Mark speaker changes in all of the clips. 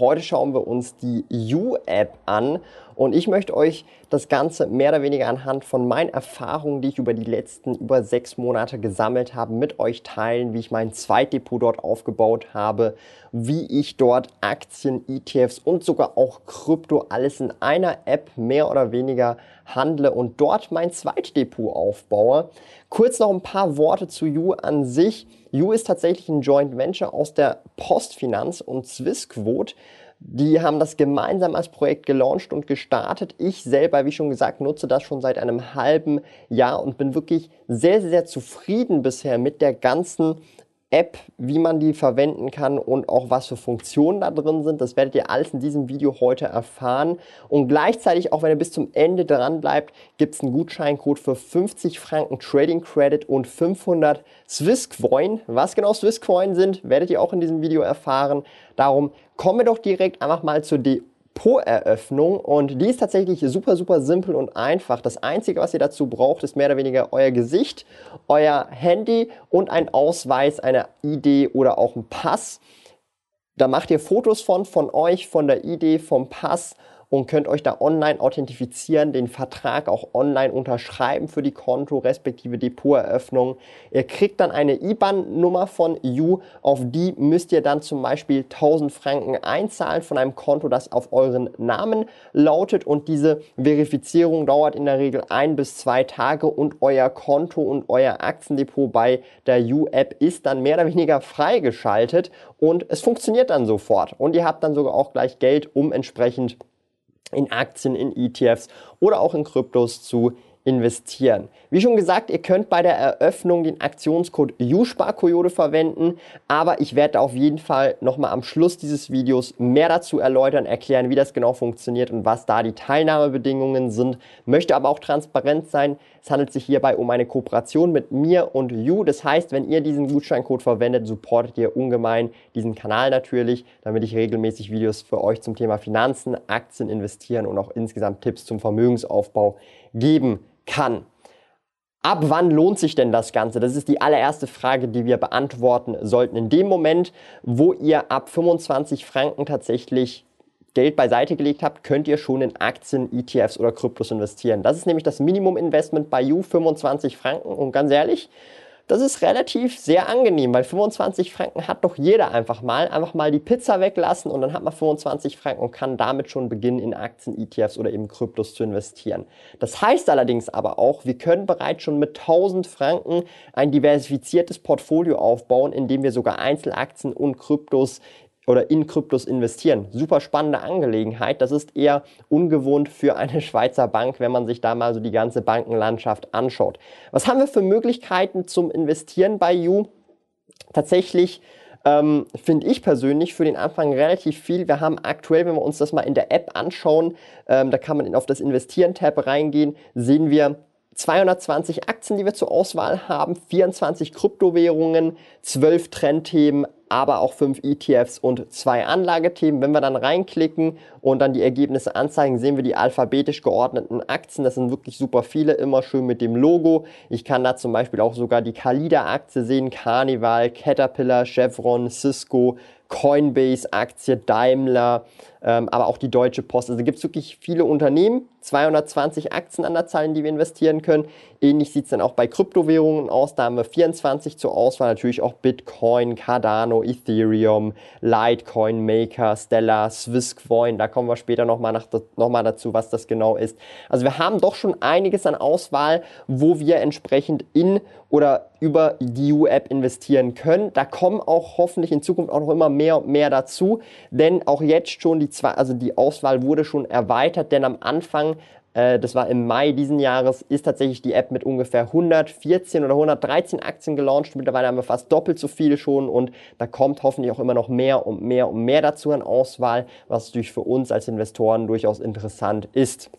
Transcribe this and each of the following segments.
Speaker 1: Heute schauen wir uns die U-App an und ich möchte euch das Ganze mehr oder weniger anhand von meinen Erfahrungen, die ich über die letzten über sechs Monate gesammelt habe, mit euch teilen, wie ich mein Zweitdepot dort aufgebaut habe, wie ich dort Aktien, ETFs und sogar auch Krypto alles in einer App mehr oder weniger handle und dort mein Zweitdepot aufbaue. Kurz noch ein paar Worte zu You an sich. You ist tatsächlich ein Joint Venture aus der Postfinanz und Swissquote. Die haben das gemeinsam als Projekt gelauncht und gestartet. Ich selber, wie schon gesagt, nutze das schon seit einem halben Jahr und bin wirklich sehr, sehr zufrieden bisher mit der ganzen App, wie man die verwenden kann und auch was für Funktionen da drin sind. Das werdet ihr alles in diesem Video heute erfahren. Und gleichzeitig, auch wenn ihr bis zum Ende dran bleibt, gibt es einen Gutscheincode für 50 Franken Trading Credit und 500 Swisscoin. Was genau Swisscoin sind, werdet ihr auch in diesem Video erfahren. Darum kommen wir doch direkt einfach mal zur De Depot-Eröffnung und die ist tatsächlich super, super simpel und einfach. Das Einzige, was ihr dazu braucht, ist mehr oder weniger euer Gesicht, euer Handy und ein Ausweis, eine ID oder auch ein Pass. Da macht ihr Fotos von, von euch, von der ID, vom Pass und könnt euch da online authentifizieren, den Vertrag auch online unterschreiben für die Konto respektive Depoteröffnung. Ihr kriegt dann eine IBAN-Nummer von You, auf die müsst ihr dann zum Beispiel 1000 Franken einzahlen von einem Konto, das auf euren Namen lautet. Und diese Verifizierung dauert in der Regel ein bis zwei Tage. Und euer Konto und euer Aktiendepot bei der You-App ist dann mehr oder weniger freigeschaltet. Und es funktioniert dann sofort. Und ihr habt dann sogar auch gleich Geld, um entsprechend in Aktien, in ETFs oder auch in Kryptos zu investieren. Wie schon gesagt, ihr könnt bei der Eröffnung den Aktionscode USPARKOYODE verwenden, aber ich werde auf jeden Fall nochmal am Schluss dieses Videos mehr dazu erläutern, erklären, wie das genau funktioniert und was da die Teilnahmebedingungen sind. Möchte aber auch transparent sein, es handelt sich hierbei um eine Kooperation mit mir und You. Das heißt, wenn ihr diesen Gutscheincode verwendet, supportet ihr ungemein diesen Kanal natürlich, damit ich regelmäßig Videos für euch zum Thema Finanzen, Aktien, Investieren und auch insgesamt Tipps zum Vermögensaufbau geben kann. Ab wann lohnt sich denn das Ganze? Das ist die allererste Frage, die wir beantworten sollten. In dem Moment, wo ihr ab 25 Franken tatsächlich Geld beiseite gelegt habt, könnt ihr schon in Aktien, ETFs oder Kryptos investieren. Das ist nämlich das Minimum-Investment bei You, 25 Franken. Und ganz ehrlich, das ist relativ sehr angenehm, weil 25 Franken hat doch jeder einfach mal. Einfach mal die Pizza weglassen und dann hat man 25 Franken und kann damit schon beginnen, in Aktien, ETFs oder eben Kryptos zu investieren. Das heißt allerdings aber auch, wir können bereits schon mit 1000 Franken ein diversifiziertes Portfolio aufbauen, indem wir sogar Einzelaktien und Kryptos oder in Kryptos investieren. Super spannende Angelegenheit. Das ist eher ungewohnt für eine Schweizer Bank, wenn man sich da mal so die ganze Bankenlandschaft anschaut. Was haben wir für Möglichkeiten zum Investieren bei You? Tatsächlich ähm, finde ich persönlich für den Anfang relativ viel. Wir haben aktuell, wenn wir uns das mal in der App anschauen, ähm, da kann man auf das Investieren-Tab reingehen, sehen wir 220 Aktien, die wir zur Auswahl haben, 24 Kryptowährungen, 12 Trendthemen, aber auch fünf ETFs und zwei Anlagethemen. Wenn wir dann reinklicken und dann die Ergebnisse anzeigen, sehen wir die alphabetisch geordneten Aktien. Das sind wirklich super viele, immer schön mit dem Logo. Ich kann da zum Beispiel auch sogar die Kalida-Aktie sehen, Carnival, Caterpillar, Chevron, Cisco, Coinbase-Aktie, Daimler, ähm, aber auch die Deutsche Post. Also gibt es wirklich viele Unternehmen, 220 Aktien an der Zahl, in die wir investieren können. Ähnlich sieht es dann auch bei Kryptowährungen aus. Da haben wir 24 zur Auswahl, natürlich auch Bitcoin, Cardano, Ethereum, Litecoin, Maker, Stellar, Swisscoin. Da kommen wir später nochmal noch dazu, was das genau ist. Also wir haben doch schon einiges an Auswahl, wo wir entsprechend in oder über die U-App investieren können. Da kommen auch hoffentlich in Zukunft auch noch immer mehr und mehr dazu, denn auch jetzt schon die zwei, also die Auswahl wurde schon erweitert, denn am Anfang äh, das war im Mai diesen Jahres, ist tatsächlich die App mit ungefähr 114 oder 113 Aktien gelauncht. Mittlerweile haben wir fast doppelt so viele schon und da kommt hoffentlich auch immer noch mehr und mehr und mehr dazu an Auswahl, was natürlich für uns als Investoren durchaus interessant ist.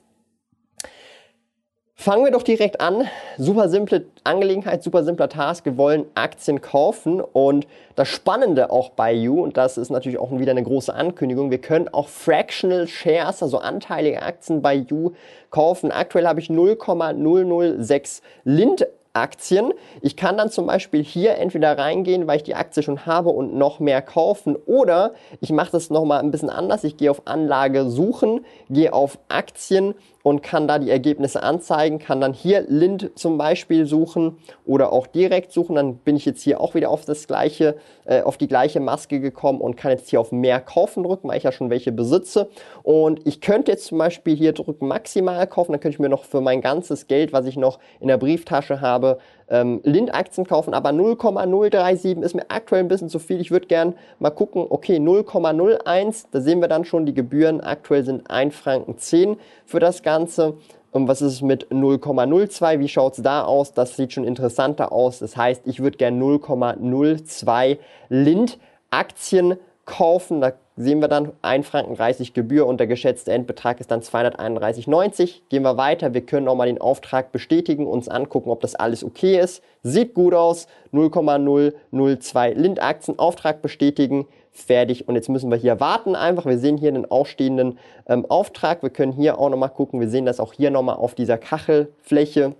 Speaker 1: Fangen wir doch direkt an. Super simple Angelegenheit, super simpler Task. Wir wollen Aktien kaufen und das Spannende auch bei You, und das ist natürlich auch wieder eine große Ankündigung, wir können auch Fractional Shares, also anteilige Aktien bei You kaufen. Aktuell habe ich 0,006 Lind Aktien. Ich kann dann zum Beispiel hier entweder reingehen, weil ich die Aktie schon habe und noch mehr kaufen oder ich mache das nochmal ein bisschen anders. Ich gehe auf Anlage suchen, gehe auf Aktien und kann da die Ergebnisse anzeigen, kann dann hier Lind zum Beispiel suchen oder auch direkt suchen. Dann bin ich jetzt hier auch wieder auf das gleiche, äh, auf die gleiche Maske gekommen und kann jetzt hier auf mehr kaufen drücken, weil ich ja schon welche besitze. Und ich könnte jetzt zum Beispiel hier drücken maximal kaufen, dann könnte ich mir noch für mein ganzes Geld, was ich noch in der Brieftasche habe, ähm, Lind-Aktien kaufen, aber 0,037 ist mir aktuell ein bisschen zu viel. Ich würde gern mal gucken, okay, 0,01, da sehen wir dann schon, die Gebühren aktuell sind 1 Franken 10 für das Ganze. Und was ist mit 0,02? Wie schaut es da aus? Das sieht schon interessanter aus. Das heißt, ich würde gern 0,02 Lind-Aktien kaufen. Da sehen wir dann 1 Franken 30 Gebühr und der geschätzte Endbetrag ist dann 231,90. Gehen wir weiter. Wir können nochmal den Auftrag bestätigen, uns angucken, ob das alles okay ist. Sieht gut aus. 0,002 Lind-Aktien. Auftrag bestätigen. Fertig. Und jetzt müssen wir hier warten einfach. Wir sehen hier den ausstehenden ähm, Auftrag. Wir können hier auch nochmal gucken. Wir sehen das auch hier nochmal auf dieser Kachelfläche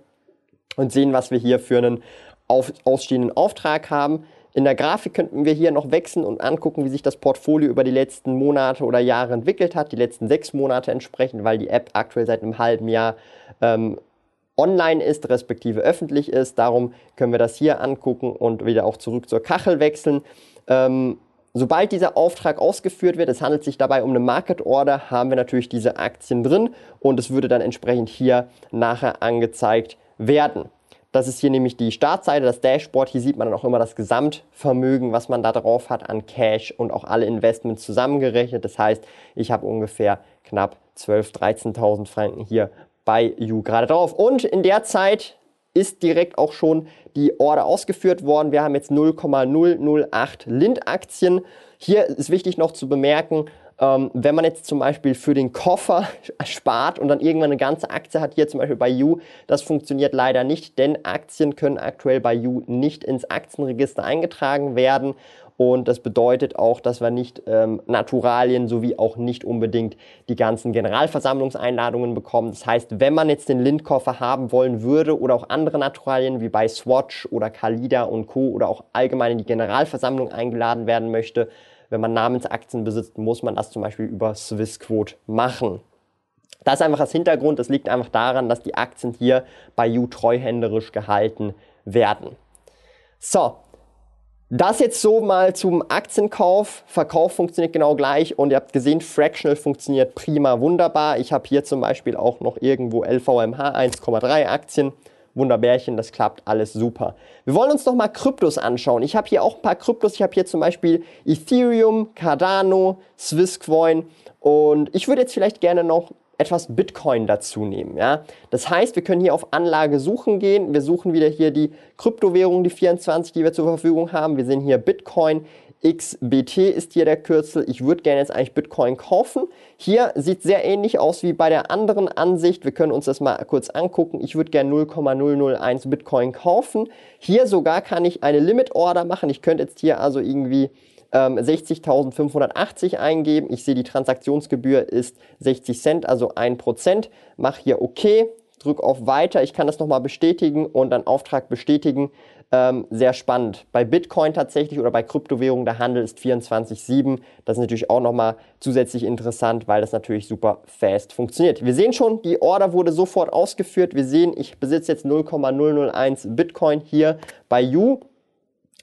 Speaker 1: und sehen, was wir hier für einen auf, ausstehenden Auftrag haben. In der Grafik könnten wir hier noch wechseln und angucken, wie sich das Portfolio über die letzten Monate oder Jahre entwickelt hat, die letzten sechs Monate entsprechend, weil die App aktuell seit einem halben Jahr ähm, online ist, respektive öffentlich ist. Darum können wir das hier angucken und wieder auch zurück zur Kachel wechseln. Ähm, sobald dieser Auftrag ausgeführt wird, es handelt sich dabei um eine Market Order, haben wir natürlich diese Aktien drin und es würde dann entsprechend hier nachher angezeigt werden. Das ist hier nämlich die Startseite, das Dashboard. Hier sieht man dann auch immer das Gesamtvermögen, was man da drauf hat an Cash und auch alle Investments zusammengerechnet. Das heißt, ich habe ungefähr knapp 12.000, 13.000 Franken hier bei You gerade drauf. Und in der Zeit ist direkt auch schon die Order ausgeführt worden. Wir haben jetzt 0,008 Lind-Aktien. Hier ist wichtig noch zu bemerken, ähm, wenn man jetzt zum Beispiel für den Koffer spart und dann irgendwann eine ganze Aktie hat, hier zum Beispiel bei You, das funktioniert leider nicht, denn Aktien können aktuell bei You nicht ins Aktienregister eingetragen werden. Und das bedeutet auch, dass wir nicht ähm, Naturalien sowie auch nicht unbedingt die ganzen Generalversammlungseinladungen bekommen. Das heißt, wenn man jetzt den Lindkoffer haben wollen würde oder auch andere Naturalien wie bei Swatch oder Kalida und Co. oder auch allgemein in die Generalversammlung eingeladen werden möchte, wenn man Namensaktien besitzt, muss man das zum Beispiel über Swissquote machen. Das ist einfach das Hintergrund. Es liegt einfach daran, dass die Aktien hier bei You treuhänderisch gehalten werden. So, das jetzt so mal zum Aktienkauf. Verkauf funktioniert genau gleich und ihr habt gesehen, Fractional funktioniert prima, wunderbar. Ich habe hier zum Beispiel auch noch irgendwo LVMH 1,3 Aktien. Wunderbärchen, das klappt alles super. Wir wollen uns noch mal Kryptos anschauen. Ich habe hier auch ein paar Kryptos. Ich habe hier zum Beispiel Ethereum, Cardano, Swisscoin und ich würde jetzt vielleicht gerne noch etwas Bitcoin dazu nehmen. Ja? Das heißt, wir können hier auf Anlage suchen gehen. Wir suchen wieder hier die Kryptowährung, die 24, die wir zur Verfügung haben. Wir sehen hier Bitcoin. XBT ist hier der Kürzel. Ich würde gerne jetzt eigentlich Bitcoin kaufen. Hier sieht sehr ähnlich aus wie bei der anderen Ansicht. Wir können uns das mal kurz angucken. Ich würde gerne 0,001 Bitcoin kaufen. Hier sogar kann ich eine Limit Order machen. Ich könnte jetzt hier also irgendwie ähm, 60.580 eingeben. Ich sehe, die Transaktionsgebühr ist 60 Cent, also 1%. Mach hier OK, drück auf Weiter. Ich kann das nochmal bestätigen und dann Auftrag bestätigen. Ähm, sehr spannend. Bei Bitcoin tatsächlich oder bei Kryptowährungen, der Handel ist 24-7. Das ist natürlich auch nochmal zusätzlich interessant, weil das natürlich super fast funktioniert. Wir sehen schon, die Order wurde sofort ausgeführt. Wir sehen, ich besitze jetzt 0,001 Bitcoin hier bei You.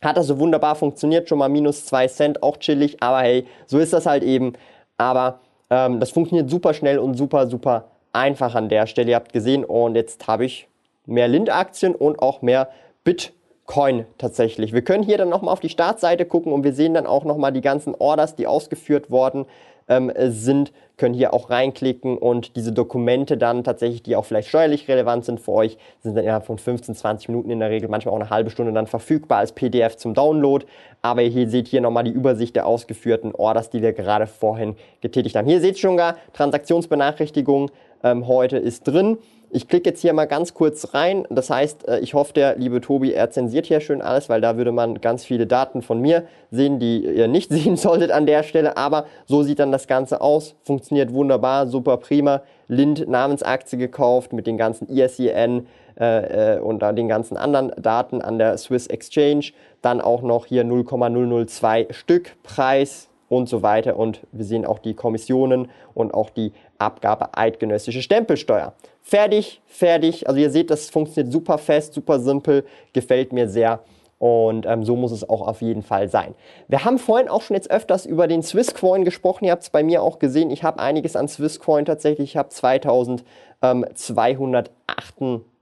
Speaker 1: Hat also wunderbar funktioniert, schon mal minus 2 Cent, auch chillig, aber hey, so ist das halt eben. Aber ähm, das funktioniert super schnell und super, super einfach an der Stelle. Ihr habt gesehen und jetzt habe ich mehr Lind-Aktien und auch mehr Bitcoin. Coin tatsächlich. Wir können hier dann nochmal auf die Startseite gucken und wir sehen dann auch nochmal die ganzen Orders, die ausgeführt worden ähm, sind, können hier auch reinklicken und diese Dokumente dann tatsächlich, die auch vielleicht steuerlich relevant sind für euch, sind dann innerhalb von 15, 20 Minuten in der Regel, manchmal auch eine halbe Stunde dann verfügbar als PDF zum Download. Aber ihr seht hier nochmal die Übersicht der ausgeführten Orders, die wir gerade vorhin getätigt haben. Hier seht ihr schon gar Transaktionsbenachrichtigung ähm, heute ist drin. Ich klicke jetzt hier mal ganz kurz rein. Das heißt, äh, ich hoffe, der liebe Tobi, er zensiert hier schön alles, weil da würde man ganz viele Daten von mir sehen, die ihr nicht sehen solltet an der Stelle. Aber so sieht dann das Ganze aus. Funktioniert wunderbar, super prima. Lind Namensaktie gekauft mit den ganzen ISIN äh, äh, und den ganzen anderen Daten an der Swiss Exchange. Dann auch noch hier 0,002 Stück Preis und so weiter. Und wir sehen auch die Kommissionen und auch die Abgabe eidgenössische Stempelsteuer. Fertig, fertig. Also ihr seht, das funktioniert super fest, super simpel, gefällt mir sehr. Und ähm, so muss es auch auf jeden Fall sein. Wir haben vorhin auch schon jetzt öfters über den Swisscoin gesprochen. Ihr habt es bei mir auch gesehen. Ich habe einiges an Swisscoin tatsächlich. Ich habe 2208,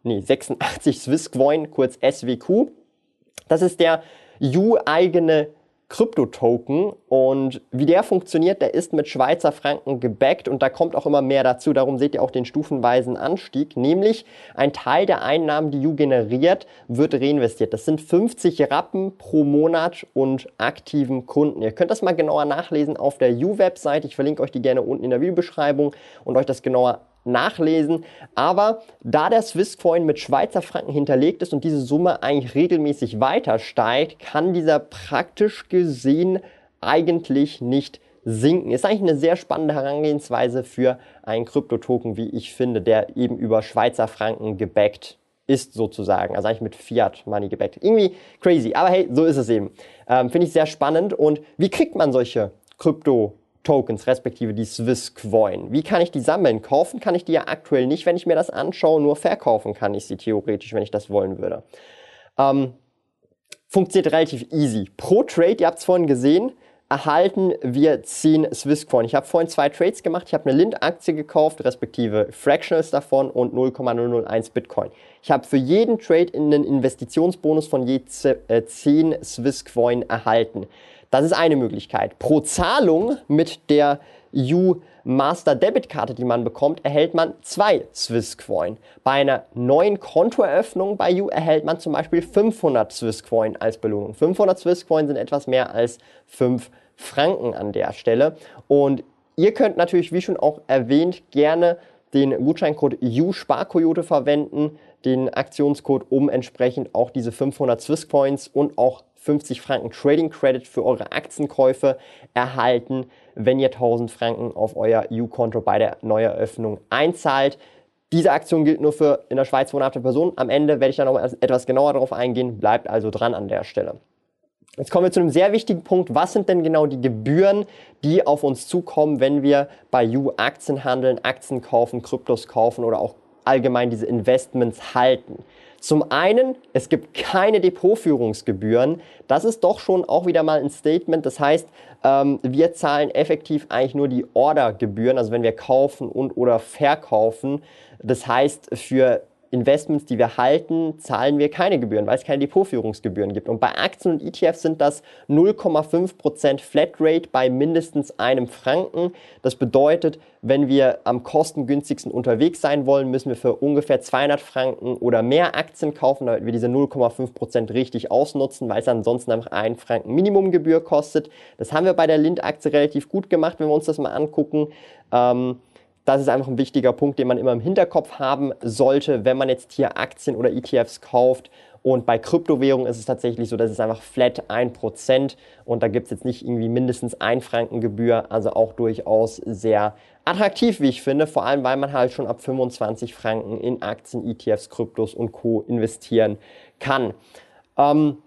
Speaker 1: nee, 86 Swisscoin, kurz SWQ. Das ist der U-eigene Krypto-Token und wie der funktioniert, der ist mit Schweizer Franken gebackt und da kommt auch immer mehr dazu. Darum seht ihr auch den stufenweisen Anstieg, nämlich ein Teil der Einnahmen, die U generiert, wird reinvestiert. Das sind 50 Rappen pro Monat und aktiven Kunden. Ihr könnt das mal genauer nachlesen auf der U-Website. Ich verlinke euch die gerne unten in der Videobeschreibung und euch das genauer nachlesen. Aber da der Swisscoin mit Schweizer Franken hinterlegt ist und diese Summe eigentlich regelmäßig weiter steigt, kann dieser praktisch gesehen eigentlich nicht sinken. Ist eigentlich eine sehr spannende Herangehensweise für einen Kryptotoken, wie ich finde, der eben über Schweizer Franken gebackt ist sozusagen, also eigentlich mit Fiat Money gebackt. Irgendwie crazy, aber hey, so ist es eben. Ähm, Finde ich sehr spannend. Und wie kriegt man solche Krypto Tokens, respektive die Swiss Coin. Wie kann ich die sammeln? Kaufen kann ich die ja aktuell nicht, wenn ich mir das anschaue, nur verkaufen kann ich sie theoretisch, wenn ich das wollen würde. Ähm, funktioniert relativ easy. Pro Trade, ihr habt es vorhin gesehen, erhalten wir 10 Swisscoin. Ich habe vorhin zwei Trades gemacht. Ich habe eine Lind-Aktie gekauft, respektive Fractionals davon und 0,001 Bitcoin. Ich habe für jeden Trade einen Investitionsbonus von je 10 äh, Swisscoin erhalten. Das ist eine Möglichkeit. Pro Zahlung mit der U Master Debit Karte, die man bekommt, erhält man zwei Swisscoin. Bei einer neuen Kontoeröffnung bei U erhält man zum Beispiel 500 Swisscoin als Belohnung. 500 Swisscoin sind etwas mehr als 5 Franken an der Stelle. Und ihr könnt natürlich, wie schon auch erwähnt, gerne den Gutscheincode U-Sparkoyote verwenden, den Aktionscode, um entsprechend auch diese 500 Swisscoins und auch 50 Franken Trading Credit für eure Aktienkäufe erhalten, wenn ihr 1000 Franken auf euer EU-Konto bei der Neueröffnung einzahlt. Diese Aktion gilt nur für in der Schweiz wohnhafte Personen. Am Ende werde ich da noch etwas genauer darauf eingehen. Bleibt also dran an der Stelle. Jetzt kommen wir zu einem sehr wichtigen Punkt. Was sind denn genau die Gebühren, die auf uns zukommen, wenn wir bei U Aktien handeln, Aktien kaufen, Kryptos kaufen oder auch allgemein diese Investments halten? Zum einen, es gibt keine Depotführungsgebühren. Das ist doch schon auch wieder mal ein Statement. Das heißt, ähm, wir zahlen effektiv eigentlich nur die Ordergebühren, also wenn wir kaufen und oder verkaufen. Das heißt, für Investments, die wir halten, zahlen wir keine Gebühren, weil es keine Depotführungsgebühren gibt. Und bei Aktien und ETFs sind das 0,5% Flatrate bei mindestens einem Franken. Das bedeutet, wenn wir am kostengünstigsten unterwegs sein wollen, müssen wir für ungefähr 200 Franken oder mehr Aktien kaufen, damit wir diese 0,5% richtig ausnutzen, weil es ansonsten einfach einen Franken Minimumgebühr kostet. Das haben wir bei der Lind-Aktie relativ gut gemacht, wenn wir uns das mal angucken. Ähm, das ist einfach ein wichtiger Punkt, den man immer im Hinterkopf haben sollte, wenn man jetzt hier Aktien oder ETFs kauft. Und bei Kryptowährungen ist es tatsächlich so, dass es einfach flat 1% und da gibt es jetzt nicht irgendwie mindestens ein Frankengebühr, also auch durchaus sehr attraktiv, wie ich finde, vor allem weil man halt schon ab 25 Franken in Aktien, ETFs, Kryptos und Co. investieren kann. Ähm,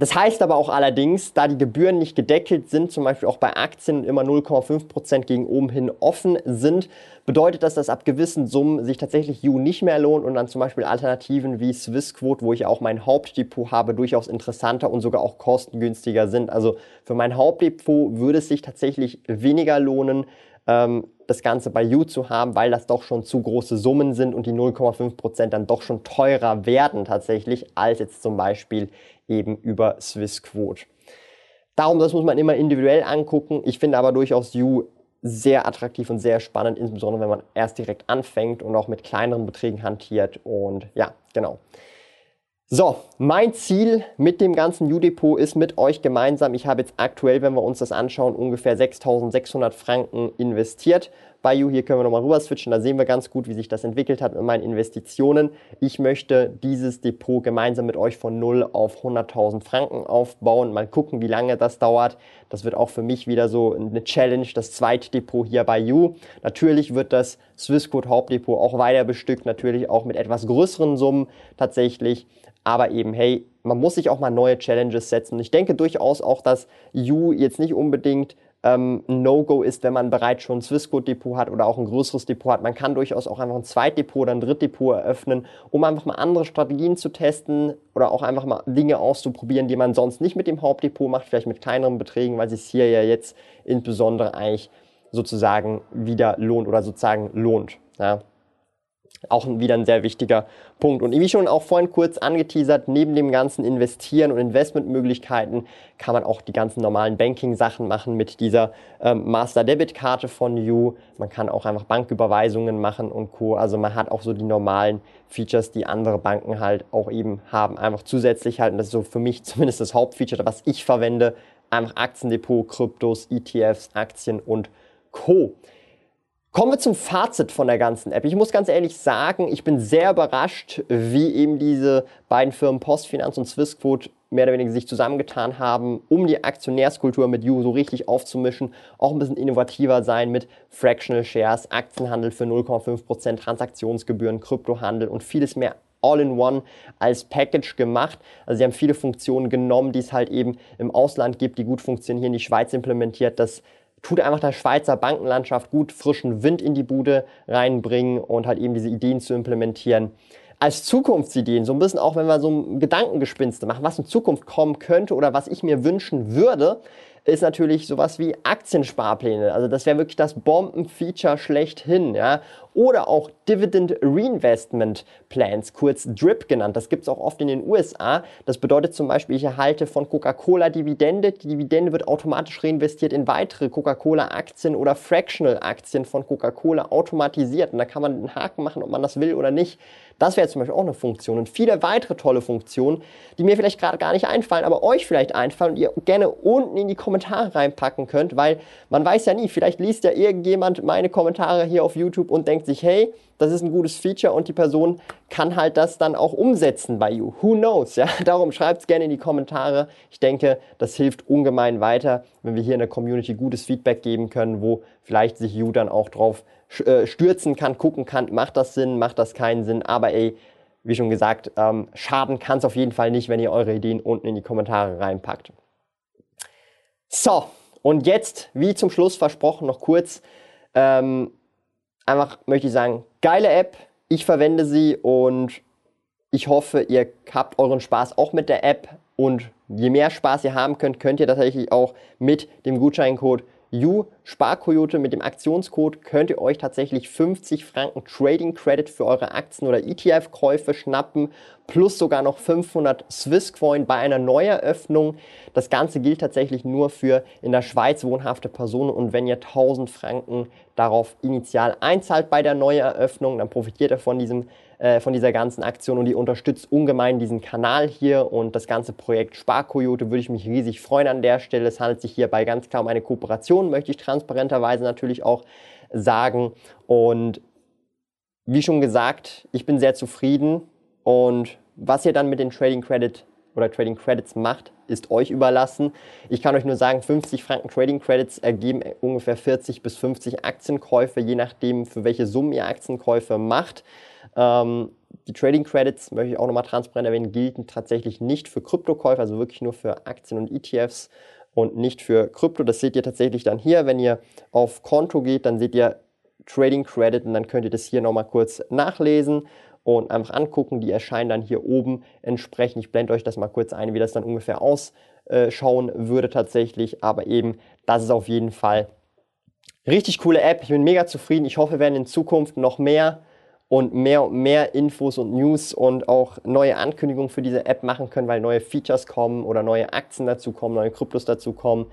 Speaker 1: das heißt aber auch allerdings, da die Gebühren nicht gedeckelt sind, zum Beispiel auch bei Aktien immer 0,5% gegen oben hin offen sind, bedeutet das, dass ab gewissen Summen sich tatsächlich U nicht mehr lohnt und dann zum Beispiel Alternativen wie Swissquote, wo ich auch mein Hauptdepot habe, durchaus interessanter und sogar auch kostengünstiger sind. Also für mein Hauptdepot würde es sich tatsächlich weniger lohnen, ähm, das Ganze bei You zu haben, weil das doch schon zu große Summen sind und die 0,5% dann doch schon teurer werden tatsächlich, als jetzt zum Beispiel eben über Swissquote. Darum, das muss man immer individuell angucken. Ich finde aber durchaus You sehr attraktiv und sehr spannend, insbesondere wenn man erst direkt anfängt und auch mit kleineren Beträgen hantiert. Und ja, genau. So, mein Ziel mit dem ganzen U-Depot ist mit euch gemeinsam, ich habe jetzt aktuell, wenn wir uns das anschauen, ungefähr 6.600 Franken investiert bei You. Hier können wir nochmal rüber switchen, da sehen wir ganz gut, wie sich das entwickelt hat mit meinen Investitionen. Ich möchte dieses Depot gemeinsam mit euch von 0 auf 100.000 Franken aufbauen. Mal gucken, wie lange das dauert. Das wird auch für mich wieder so eine Challenge, das zweite Depot hier bei You. Natürlich wird das Swissquote Hauptdepot auch weiter bestückt, natürlich auch mit etwas größeren Summen tatsächlich aber eben, hey, man muss sich auch mal neue Challenges setzen. Ich denke durchaus auch, dass You jetzt nicht unbedingt ähm, No-Go ist, wenn man bereits schon ein Swissquote-Depot hat oder auch ein größeres Depot hat. Man kann durchaus auch einfach ein Zweitdepot oder ein Drittdepot eröffnen, um einfach mal andere Strategien zu testen oder auch einfach mal Dinge auszuprobieren, die man sonst nicht mit dem Hauptdepot macht, vielleicht mit kleineren Beträgen, weil es sich hier ja jetzt insbesondere eigentlich sozusagen wieder lohnt oder sozusagen lohnt. Ja auch wieder ein sehr wichtiger Punkt. Und wie schon auch vorhin kurz angeteasert, neben dem ganzen Investieren und Investmentmöglichkeiten kann man auch die ganzen normalen Banking-Sachen machen mit dieser ähm, Master-Debit-Karte von You. Man kann auch einfach Banküberweisungen machen und Co. Also man hat auch so die normalen Features, die andere Banken halt auch eben haben. Einfach zusätzlich halt, und das ist so für mich zumindest das Hauptfeature, was ich verwende, einfach Aktiendepot, Kryptos, ETFs, Aktien und Co. Kommen wir zum Fazit von der ganzen App. Ich muss ganz ehrlich sagen, ich bin sehr überrascht, wie eben diese beiden Firmen Postfinanz und Swissquote mehr oder weniger sich zusammengetan haben, um die Aktionärskultur mit You so richtig aufzumischen, auch ein bisschen innovativer sein mit Fractional Shares, Aktienhandel für 0,5%, Transaktionsgebühren, Kryptohandel und vieles mehr All-in-One als Package gemacht. Also sie haben viele Funktionen genommen, die es halt eben im Ausland gibt, die gut funktionieren, hier in die Schweiz implementiert. Das tut einfach der Schweizer Bankenlandschaft gut frischen Wind in die Bude reinbringen und halt eben diese Ideen zu implementieren. Als Zukunftsideen, so ein bisschen auch, wenn wir so ein Gedankengespinste machen, was in Zukunft kommen könnte oder was ich mir wünschen würde, ist natürlich sowas wie Aktiensparpläne. Also das wäre wirklich das Bombenfeature schlechthin. Ja? Oder auch Dividend Reinvestment Plans, kurz DRIP genannt. Das gibt es auch oft in den USA. Das bedeutet zum Beispiel, ich erhalte von Coca-Cola Dividende. Die Dividende wird automatisch reinvestiert in weitere Coca-Cola-Aktien oder Fractional-Aktien von Coca-Cola automatisiert. Und da kann man einen Haken machen, ob man das will oder nicht. Das wäre zum Beispiel auch eine Funktion. Und viele weitere tolle Funktionen, die mir vielleicht gerade gar nicht einfallen, aber euch vielleicht einfallen und ihr gerne unten in die Kommentare reinpacken könnt, weil man weiß ja nie, vielleicht liest ja irgendjemand meine Kommentare hier auf YouTube und denkt sich, hey, das ist ein gutes Feature und die Person kann halt das dann auch umsetzen bei You. Who knows? Ja, darum schreibt es gerne in die Kommentare. Ich denke, das hilft ungemein weiter, wenn wir hier in der Community gutes Feedback geben können, wo vielleicht sich You dann auch drauf äh, stürzen kann, gucken kann, macht das Sinn, macht das keinen Sinn. Aber ey, wie schon gesagt, ähm, schaden kann es auf jeden Fall nicht, wenn ihr eure Ideen unten in die Kommentare reinpackt. So, und jetzt, wie zum Schluss versprochen, noch kurz ähm, einfach möchte ich sagen, geile App, ich verwende sie und ich hoffe, ihr habt euren Spaß auch mit der App. Und je mehr Spaß ihr haben könnt, könnt ihr tatsächlich auch mit dem Gutscheincode You Sparkoyote mit dem Aktionscode könnt ihr euch tatsächlich 50 Franken Trading Credit für eure Aktien oder ETF-Käufe schnappen, plus sogar noch 500 Swisscoin bei einer Neueröffnung. Das Ganze gilt tatsächlich nur für in der Schweiz wohnhafte Personen und wenn ihr 1000 Franken darauf initial einzahlt bei der Neueröffnung, dann profitiert ihr von diesem äh, von dieser ganzen Aktion und die unterstützt ungemein diesen Kanal hier und das ganze Projekt Sparkoyote würde ich mich riesig freuen an der Stelle. Es handelt sich hierbei ganz klar um eine Kooperation, möchte ich transparenterweise natürlich auch sagen. Und wie schon gesagt, ich bin sehr zufrieden und was ihr dann mit den Trading Credit oder Trading Credits macht, ist euch überlassen. Ich kann euch nur sagen, 50 Franken Trading Credits ergeben ungefähr 40 bis 50 Aktienkäufe, je nachdem, für welche Summen ihr Aktienkäufe macht. Ähm, die Trading Credits, möchte ich auch nochmal transparent erwähnen, gelten tatsächlich nicht für Kryptokäufe, also wirklich nur für Aktien und ETFs und nicht für Krypto. Das seht ihr tatsächlich dann hier. Wenn ihr auf Konto geht, dann seht ihr Trading Credit und dann könnt ihr das hier nochmal kurz nachlesen und einfach angucken. Die erscheinen dann hier oben entsprechend. Ich blende euch das mal kurz ein, wie das dann ungefähr ausschauen würde tatsächlich. Aber eben, das ist auf jeden Fall Richtig coole App, ich bin mega zufrieden. Ich hoffe, wir werden in Zukunft noch mehr und mehr und mehr Infos und News und auch neue Ankündigungen für diese App machen können, weil neue Features kommen oder neue Aktien dazu kommen, neue Kryptos dazu kommen.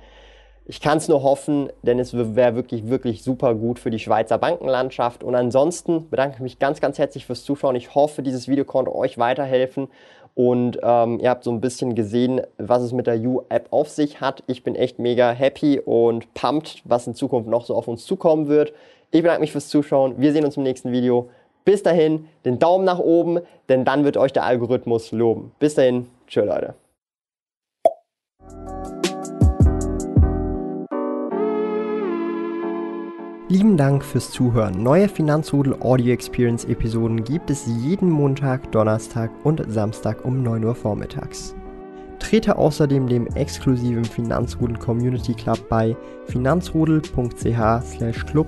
Speaker 1: Ich kann es nur hoffen, denn es wäre wirklich, wirklich super gut für die Schweizer Bankenlandschaft. Und ansonsten bedanke ich mich ganz, ganz herzlich fürs Zuschauen. Ich hoffe, dieses Video konnte euch weiterhelfen und ähm, ihr habt so ein bisschen gesehen, was es mit der U-App auf sich hat. Ich bin echt mega happy und pumped, was in Zukunft noch so auf uns zukommen wird. Ich bedanke mich fürs Zuschauen. Wir sehen uns im nächsten Video. Bis dahin, den Daumen nach oben, denn dann wird euch der Algorithmus loben. Bis dahin, tschö Leute. Lieben Dank fürs Zuhören. Neue Finanzrudel Audio Experience Episoden gibt es jeden Montag, Donnerstag und Samstag um 9 Uhr vormittags. Trete außerdem dem exklusiven Finanzrudel Community Club bei finanzrudel.ch/club